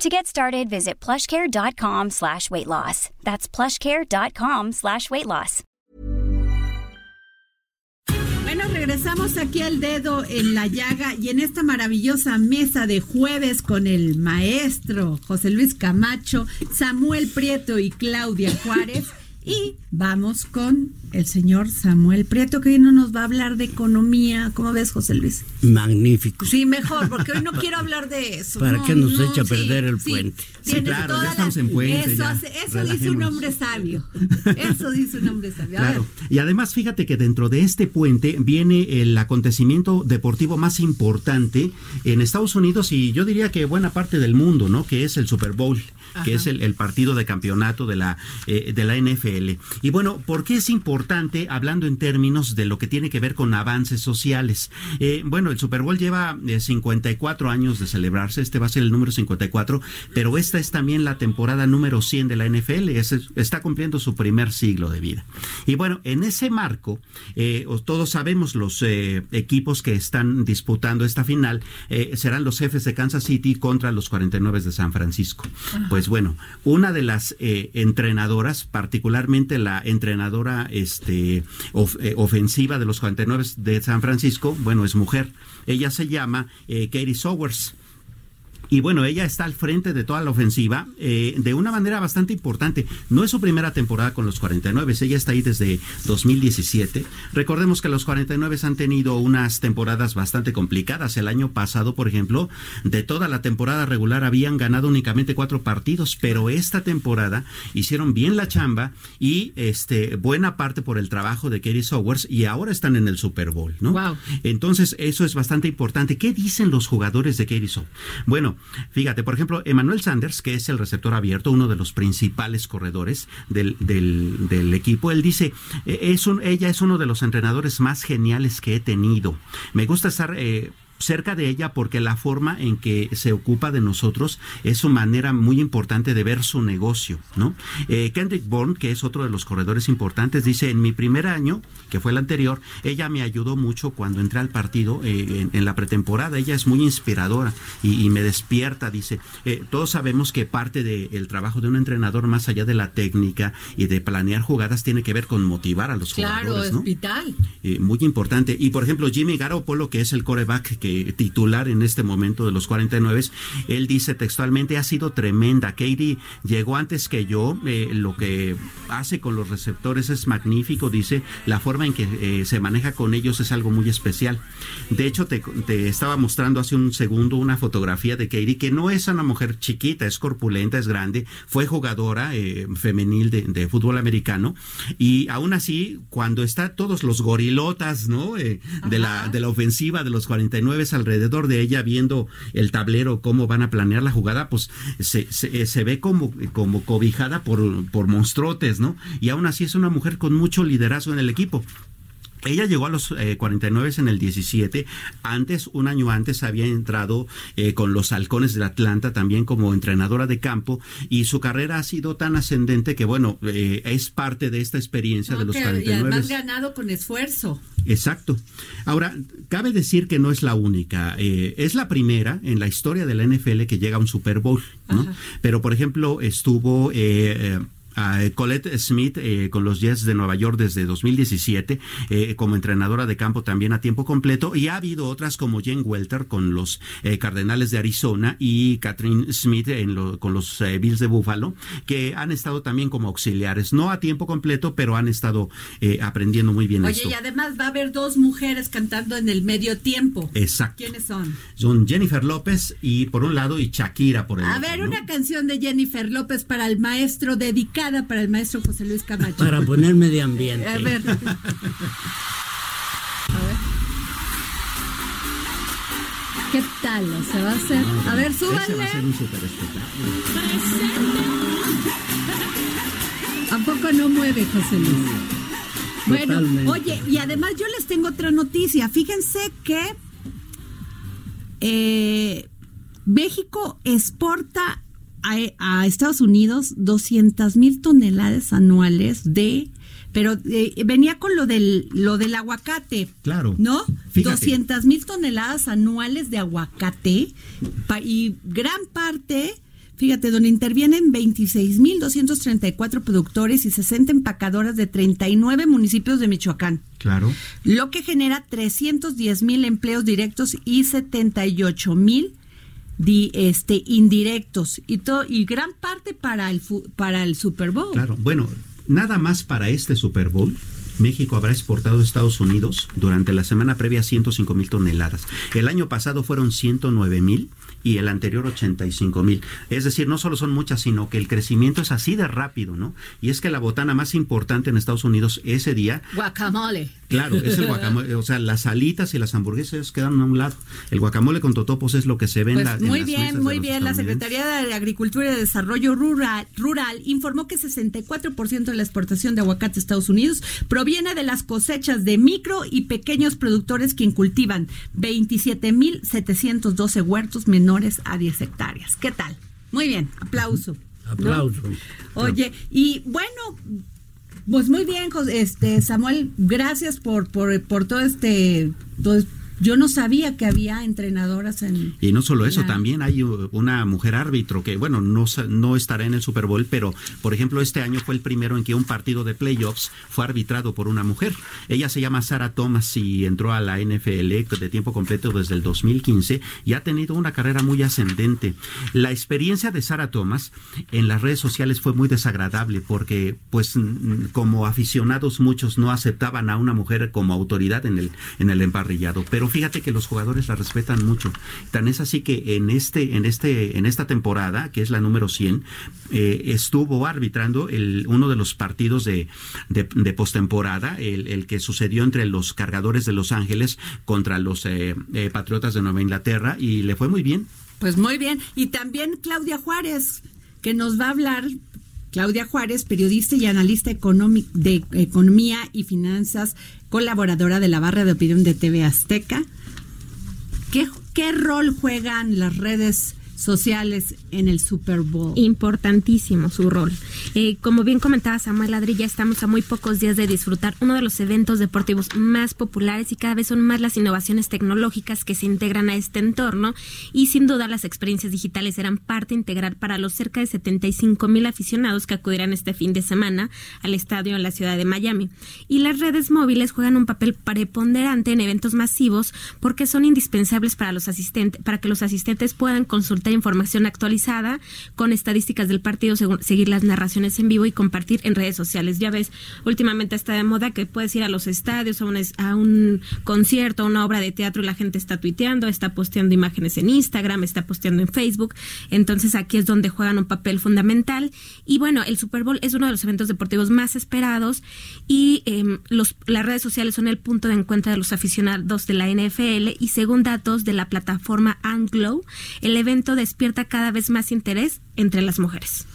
To get started, visit plushcare.com slash weight loss. That's plushcare.com slash weight loss. Bueno, regresamos aquí al dedo en la llaga y en esta maravillosa mesa de jueves con el maestro José Luis Camacho, Samuel Prieto y Claudia Juárez. Y vamos con el señor Samuel Prieto, que hoy no nos va a hablar de economía. ¿Cómo ves, José Luis? Magnífico. Sí, mejor, porque hoy no quiero hablar de eso. ¿Para no, qué nos no, echa a sí, perder el sí. puente? Sí, Tienes claro, ya estamos en puente, Eso, hace- eso dice un hombre sabio. Eso dice un hombre sabio. A Claro. ver. Y además, fíjate que dentro de este puente viene el acontecimiento deportivo más importante en Estados Unidos y yo diría que buena parte del mundo, ¿no? Que es el Super Bowl, que es el, el partido de campeonato de la, eh, de la NFL. Y bueno, ¿por qué es importante hablando en términos de lo que tiene que ver con avances sociales? Eh, bueno, el Super Bowl lleva eh, 54 años de celebrarse, este va a ser el número 54, pero esta es también la temporada número 100 de la NFL, es- está cumpliendo su primer siglo de vida. Y bueno, en ese marco, eh, os- todos sabemos los eh, equipos que están disputando esta final serán los jefes de Kansas City contra los 49 de San Francisco. Pues bueno, una de las entrenadoras, particularmente la entrenadora este, of- eh, ofensiva de los 49 de San Francisco, bueno, es mujer. Ella se llama eh, Katie Sowers. Y bueno, ella está al frente de toda la ofensiva eh, de una manera bastante importante. No es su primera temporada con los 49, ella está ahí desde 2017. Recordemos que los 49 han tenido unas temporadas bastante complicadas. El año pasado, por ejemplo, de toda la temporada regular habían ganado únicamente cuatro partidos, pero esta temporada hicieron bien la chamba y este buena parte por el trabajo de Katie Sowers y ahora están en el Super Bowl, ¿no? Wow. Entonces, eso es bastante importante. ¿Qué dicen los jugadores de Katie Sowers? Bueno, fíjate, por ejemplo, Emmanuel Sanders, que es el receptor abierto, uno de los principales corredores del, del, equipo, él dice, eh, es un, ella es uno de los entrenadores más geniales que he tenido. Me gusta estar... eh, cerca de ella porque la forma en que se ocupa de nosotros es su manera muy importante de ver su negocio, ¿no? Eh, Kendrick Bourne, que es otro de los corredores importantes, dice, en mi primer año, que fue el anterior, ella me ayudó mucho cuando entré al partido eh, en, en la pretemporada, ella es muy inspiradora y, y me despierta, dice, eh, todos sabemos que parte del trabajo de un entrenador, más allá de la técnica y de planear jugadas, tiene que ver con motivar a los Claro, jugadores, es ¿no? vital. Eh, muy importante. Y por ejemplo, Jimmy Garoppolo, que es el coreback que titular en este momento de los 49, él dice textualmente, ha sido tremenda. Katie llegó antes que yo, eh, lo que hace con los receptores es magnífico, dice, la forma en que eh, se maneja con ellos es algo muy especial. De hecho, te, te estaba mostrando hace un segundo una fotografía de Katie, que no es una mujer chiquita, es corpulenta, es grande, fue jugadora eh, femenil de, de fútbol americano, y aún así, cuando está todos los gorilotas, ¿no? Eh, de, la, de la ofensiva de los 49 alrededor de ella viendo el tablero, cómo van a planear la jugada, pues se, se, se ve como, como cobijada por, por ¿no? Y aún así es una mujer con mucho liderazgo en el equipo. Ella llegó a los eh, 49 en el 17. Antes, un año antes, había entrado eh, con los halcones de Atlanta también como entrenadora de campo y su carrera ha sido tan ascendente que, bueno, eh, es parte de esta experiencia de los que- y 49. además ganado con esfuerzo. Exacto. Ahora, cabe decir que no es la única. Eh, es la primera en la historia de la NFL que llega a un Super Bowl, ¿no? Pero, por ejemplo, estuvo... eh, a Colette Smith eh, con los Jets de Nueva York desde 2017 eh, como entrenadora de campo también a tiempo completo y ha habido otras como Jen Welter con los eh, Cardenales de Arizona y Catherine Smith en lo- con los Bills de Buffalo que han estado también como auxiliares no a tiempo completo pero han estado aprendiendo muy bien Oye, esto y además va a haber dos mujeres cantando en el medio tiempo. Exacto. ¿Quiénes son? Son Jennifer López y por un lado y Shakira por el A otro. ver, ¿no? una canción de Jennifer López para el maestro, para el maestro José Luis Camacho. Para poner medio ambiente. A ver. A ver. ¿Qué tal? Se va a hacer. A ver, Ese va a ser súbanle. un super espectáculo. ¿A poco no mueve, José Luis? Bueno, oye, y además yo les tengo otra noticia. Fíjense que eh, México exporta a, Estados Unidos 200 mil toneladas anuales de pero eh, venía con lo del lo del aguacate. Claro. ¿No? 200 mil toneladas anuales de aguacate y gran parte Fíjate, donde intervienen 26.234 productores y 60 empacadoras de 39 municipios de Michoacán. Claro. Lo que genera 310.000 empleos directos y 78.000 este, indirectos y, todo, y gran parte para el, para el Super Bowl. Claro, bueno, nada más para este Super Bowl. México habrá exportado a Estados Unidos durante la semana previa 105 mil toneladas. El año pasado fueron 109 mil y el anterior 85 mil. Es decir, no solo son muchas, sino que el crecimiento es así de rápido, ¿no? Y es que la botana más importante en Estados Unidos ese día... Guacamole. Claro, es el guacamole. O sea, las alitas y las hamburguesas quedan a un lado. El guacamole con totopos es lo que se vende. Pues muy bien, muy bien. La Secretaría de Agricultura y Desarrollo Rural, Rural informó que 64% de la exportación de aguacate a Estados Unidos proviene de las cosechas de micro y pequeños productores quien cultivan 27.712 huertos menores a 10 hectáreas. ¿Qué tal? Muy bien, aplauso. Aplauso. Oye, y bueno, pues muy bien, este Samuel, gracias por, por, por todo este, todo, yo no sabía que había entrenadoras en... Y no solo eso, también hay una mujer árbitro que, bueno, no, no estará en el Super Bowl, pero, por ejemplo, este año fue el primero en que un partido de playoffs fue arbitrado por una mujer. Ella se llama Sarah Thomas y entró a la NFL de tiempo completo desde el 2015 y ha tenido una carrera muy ascendente. La experiencia de Sarah Thomas en las redes sociales fue muy desagradable porque, pues, como aficionados muchos no aceptaban a una mujer como autoridad en el, en el emparrillado, pero fíjate que los jugadores la respetan mucho. Tan es así que en este, en este, en esta temporada, que es la número 100, eh, estuvo arbitrando el, uno de los partidos de, de, postemporada, el, el, que sucedió entre los cargadores de Los Ángeles contra los eh, eh, Patriotas de Nueva Inglaterra y le fue muy bien. Pues muy bien. Y también Claudia Juárez, que nos va a hablar Claudia Juárez, periodista y analista de economía y finanzas, colaboradora de la barra de opinión de TV Azteca. ¿Qué, rol juegan las redes sociales en el Super Bowl. Importantísimo su rol. Eh, como bien comentaba Samuel Ladrilla, estamos a muy pocos días de disfrutar uno de los eventos deportivos más populares y cada vez son más las innovaciones tecnológicas que se integran a este entorno y sin duda las experiencias digitales serán parte integral para los cerca de 75 mil aficionados que acudirán este fin de semana al estadio en la ciudad de Miami. Y las redes móviles juegan un papel preponderante en eventos masivos porque son indispensables para los asistentes, para que los asistentes puedan consultar información actualizada con estadísticas del partido, seguir las narraciones en vivo y compartir en redes sociales. Ya ves, últimamente está de moda que puedes ir a los estadios, a un, concierto, a una obra de teatro y la gente está tuiteando, está posteando imágenes en Instagram, está posteando en Facebook. Entonces aquí es donde juegan un papel fundamental. Y bueno, el Super Bowl es uno de los eventos deportivos más esperados y em, las redes sociales son el punto de encuentro de los aficionados de la NFL y según datos de la plataforma Anglo, el evento despierta cada vez más interés entre las mujeres.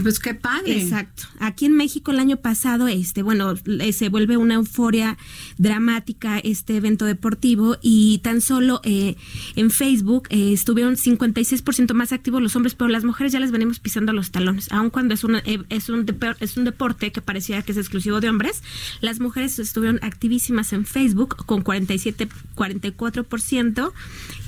Pues qué padre. Exacto. Aquí en México el año pasado, este, bueno, eh, se vuelve una euforia dramática este evento deportivo y tan solo eh, en Facebook eh, estuvieron 56% más activos los hombres, pero las mujeres ya les venimos pisando los talones, aun cuando es, una, es, un, es un deporte que parecía que es exclusivo de hombres, las mujeres estuvieron activísimas en Facebook con 47, 44%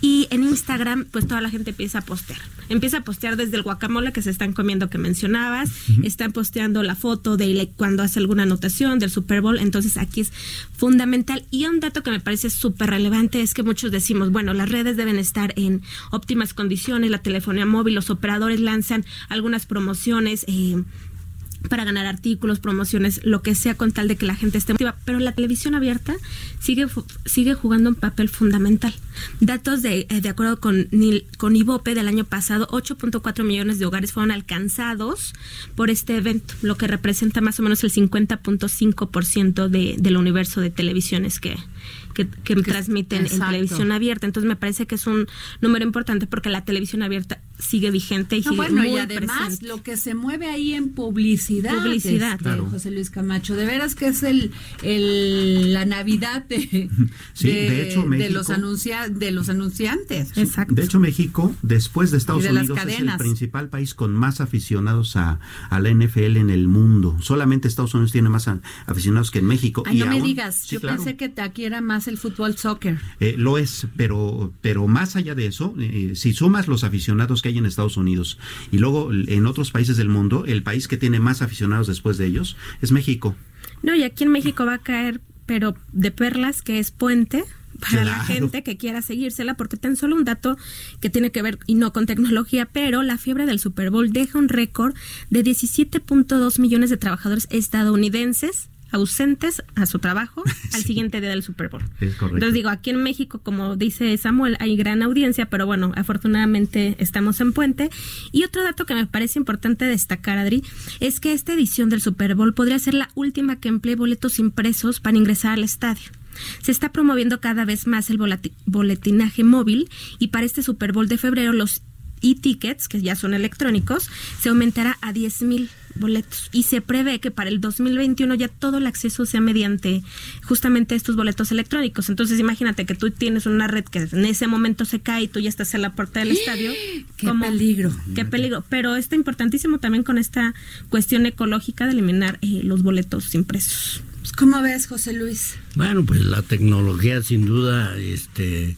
y en Instagram pues toda la gente empieza a postear, empieza a postear desde el guacamole que se están comiendo que mencionabas, están posteando la foto de cuando hace alguna anotación del Super Bowl, entonces aquí es fundamental. Y un dato que me parece súper relevante es que muchos decimos, bueno, las redes deben estar en óptimas condiciones, la telefonía móvil, los operadores lanzan algunas promociones. Eh, para ganar artículos, promociones, lo que sea con tal de que la gente esté motivada. Pero la televisión abierta sigue, sigue jugando un papel fundamental. Datos de, eh, de acuerdo con, con IVOPE del año pasado, 8.4 millones de hogares fueron alcanzados por este evento, lo que representa más o menos el 50.5% de, del universo de televisiones que, que, transmiten en televisión abierta. Entonces me parece que es un número importante porque la televisión abierta sigue vigente y No, sigue bueno, muy y además presente. lo que se mueve ahí en publicidad, Publicidad. este, Claro. José Luis Camacho, de veras que es el, el la Navidad de, Sí, de hecho, de los anuncia, de los anunciantes. Exacto. De hecho, México, después de Estados de Unidos, es el principal país con más aficionados a, a la NFL en el mundo. Solamente Estados Unidos tiene más aficionados que en México. Ay, y no me digas, Sí, yo claro. pensé que aquí era más el fútbol soccer. Eh, lo es, pero, pero más allá de eso, eh, si sumas los aficionados que hay en Estados Unidos y luego en otros países del mundo, el país que tiene más aficionados después de ellos es México. No, y aquí en México va a caer, pero de perlas, que es puente para la gente que quiera seguírsela, porque tan solo un dato que tiene que ver, y no con tecnología, pero la fiebre del Super Bowl deja un récord de 17.2 millones de trabajadores estadounidenses ausentes a su trabajo al siguiente día del Super Bowl. Es correcto. Entonces digo, aquí en México, como dice Samuel, hay gran audiencia, pero bueno, afortunadamente estamos en puente. Y otro dato que me parece importante destacar, Adri, es que esta edición del Super Bowl podría ser la última que emplee boletos impresos para ingresar al estadio. Se está promoviendo cada vez más el boletinaje móvil y para este Super Bowl de febrero los e-tickets, que ya son electrónicos, se aumentará a 10 mil boletos y se prevé que para el 2021 ya todo el acceso sea mediante justamente estos boletos electrónicos. Entonces imagínate que tú tienes una red que en ese momento se cae y tú ya estás en la puerta del estadio. ¡Qué peligro! Qué peligro. Pero está importantísimo también con esta cuestión ecológica de eliminar eh, los boletos impresos. Pues, ¿Cómo ves, José Luis? Bueno, pues la tecnología sin duda este,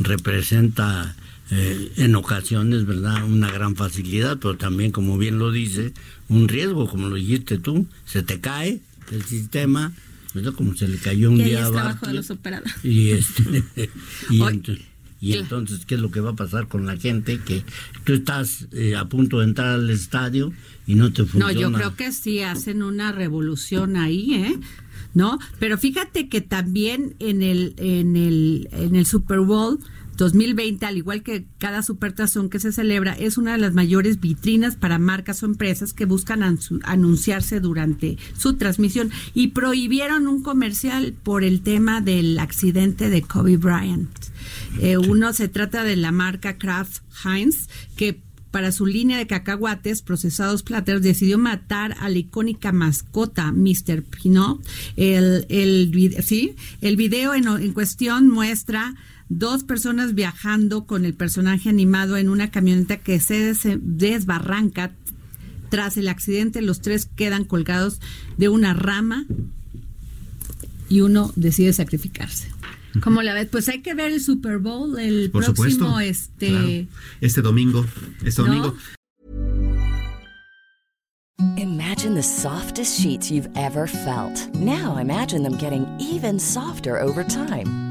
representa eh, en ocasiones, ¿verdad?, una gran facilidad, pero también, como bien lo dice, un riesgo, como lo dijiste tú, se te cae el sistema, ¿verdad? Como se le cayó un Y día a es trabajo de Bartlett. los operadores. Y, este, y, ento- y entonces, ¿qué es lo que va a pasar con la gente? Que tú estás eh, a punto de entrar al estadio y no te No, funciona. yo creo que sí hacen una revolución ahí, ¿eh? ¿No? Pero fíjate que también en el en el en el Super Bowl 2020, al igual que cada supertazón que se celebra, es una de las mayores vitrinas para marcas o empresas que buscan anunciarse durante su transmisión y prohibieron un comercial por el tema del accidente de Kobe Bryant. Eh, uno se trata de la marca Kraft Heinz que para su línea de cacahuates procesados plateros decidió matar a la icónica mascota Mr. Pinot. El, el, sí, el video en, en cuestión muestra dos personas viajando con el personaje animado en una camioneta que se des- desbarranca. Tras el accidente, los tres quedan colgados de una rama y uno decide sacrificarse. ¿Cómo la ves? Pues hay que ver el Super Bowl el Por próximo supuesto. este Claro. Este domingo. Este ¿no? domingo. Imagine the softest sheets you've ever felt. Now imagine them getting even softer over time.